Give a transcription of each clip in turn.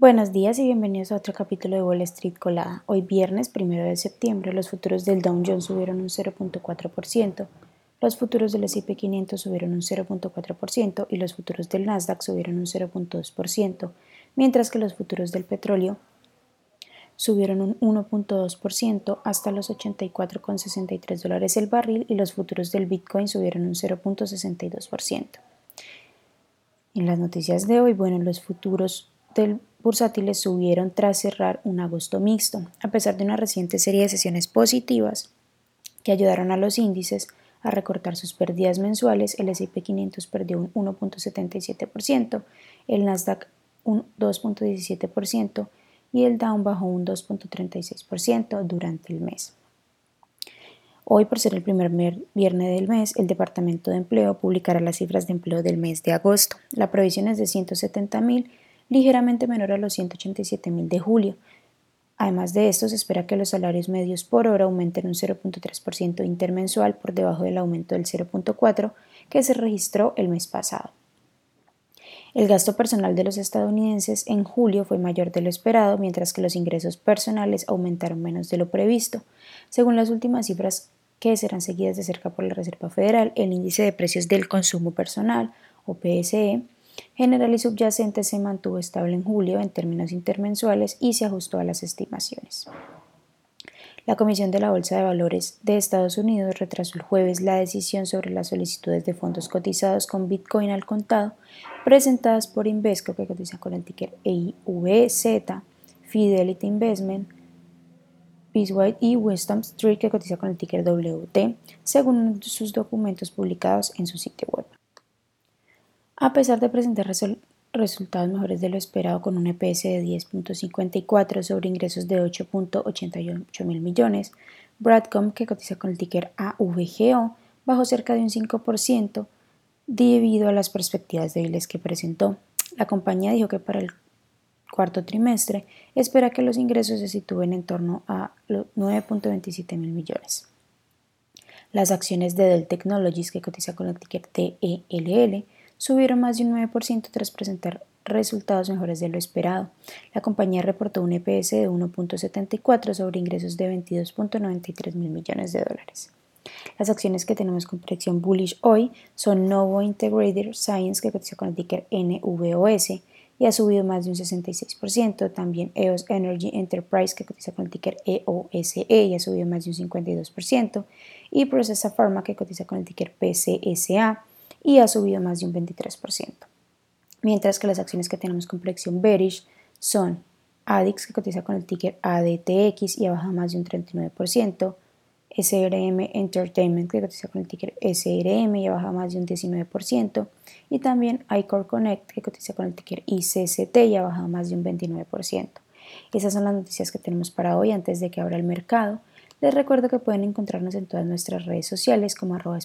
Buenos días y bienvenidos a otro capítulo de Wall Street Colada. Hoy viernes 1 de septiembre los futuros del Dow Jones subieron un 0.4%, los futuros del S&P 500 subieron un 0.4% y los futuros del Nasdaq subieron un 0.2%, mientras que los futuros del petróleo subieron un 1.2% hasta los 84,63 dólares el barril y los futuros del Bitcoin subieron un 0.62%. En las noticias de hoy, bueno, los futuros del bursátiles subieron tras cerrar un agosto mixto, a pesar de una reciente serie de sesiones positivas que ayudaron a los índices a recortar sus pérdidas mensuales. El S&P 500 perdió un 1.77%, el Nasdaq un 2.17% y el Dow bajó un 2.36% durante el mes. Hoy, por ser el primer viernes del mes, el Departamento de Empleo publicará las cifras de empleo del mes de agosto. La previsión es de 170.000 ligeramente menor a los 187.000 de julio. Además de esto, se espera que los salarios medios por hora aumenten un 0.3% intermensual por debajo del aumento del 0.4% que se registró el mes pasado. El gasto personal de los estadounidenses en julio fue mayor de lo esperado, mientras que los ingresos personales aumentaron menos de lo previsto. Según las últimas cifras que serán seguidas de cerca por la Reserva Federal, el índice de precios del consumo personal, o PSE, general y subyacente se mantuvo estable en julio en términos intermensuales y se ajustó a las estimaciones. La Comisión de la Bolsa de Valores de Estados Unidos retrasó el jueves la decisión sobre las solicitudes de fondos cotizados con Bitcoin al contado presentadas por Invesco, que cotiza con el ticker EIVZ, Fidelity Investment, Peacewide y Wisdom Street, que cotiza con el ticker WT, según sus documentos publicados en su sitio web. A pesar de presentar resultados mejores de lo esperado con un EPS de 10.54 sobre ingresos de 8.88 mil millones, Bradcom, que cotiza con el ticker AVGO, bajó cerca de un 5% debido a las perspectivas débiles que presentó. La compañía dijo que para el cuarto trimestre espera que los ingresos se sitúen en torno a los 9.27 mil millones. Las acciones de Dell Technologies, que cotiza con el ticker TELL, subieron más de un 9% tras presentar resultados mejores de lo esperado. La compañía reportó un EPS de 1.74 sobre ingresos de 22.93 mil millones de dólares. Las acciones que tenemos con proyección bullish hoy son Novo Integrated Science, que cotiza con el ticker NVOS y ha subido más de un 66%. También EOS Energy Enterprise, que cotiza con el ticker EOSE e y ha subido más de un 52%. Y Processa Pharma, que cotiza con el ticker PCSA y ha subido más de un 23%. Mientras que las acciones que tenemos con proyección bearish son ADIX, que cotiza con el ticker ADTX y ha bajado más de un 39%, SRM Entertainment, que cotiza con el ticker SRM y ha bajado más de un 19%, y también iCore Connect, que cotiza con el ticker ICCT y ha bajado más de un 29%. Esas son las noticias que tenemos para hoy antes de que abra el mercado. Les recuerdo que pueden encontrarnos en todas nuestras redes sociales como arroba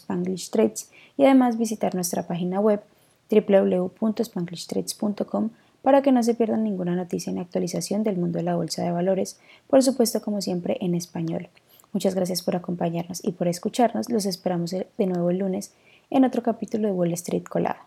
y además visitar nuestra página web www.spanglishtrades.com para que no se pierdan ninguna noticia ni actualización del mundo de la bolsa de valores, por supuesto como siempre en español. Muchas gracias por acompañarnos y por escucharnos. Los esperamos de nuevo el lunes en otro capítulo de Wall Street Colada.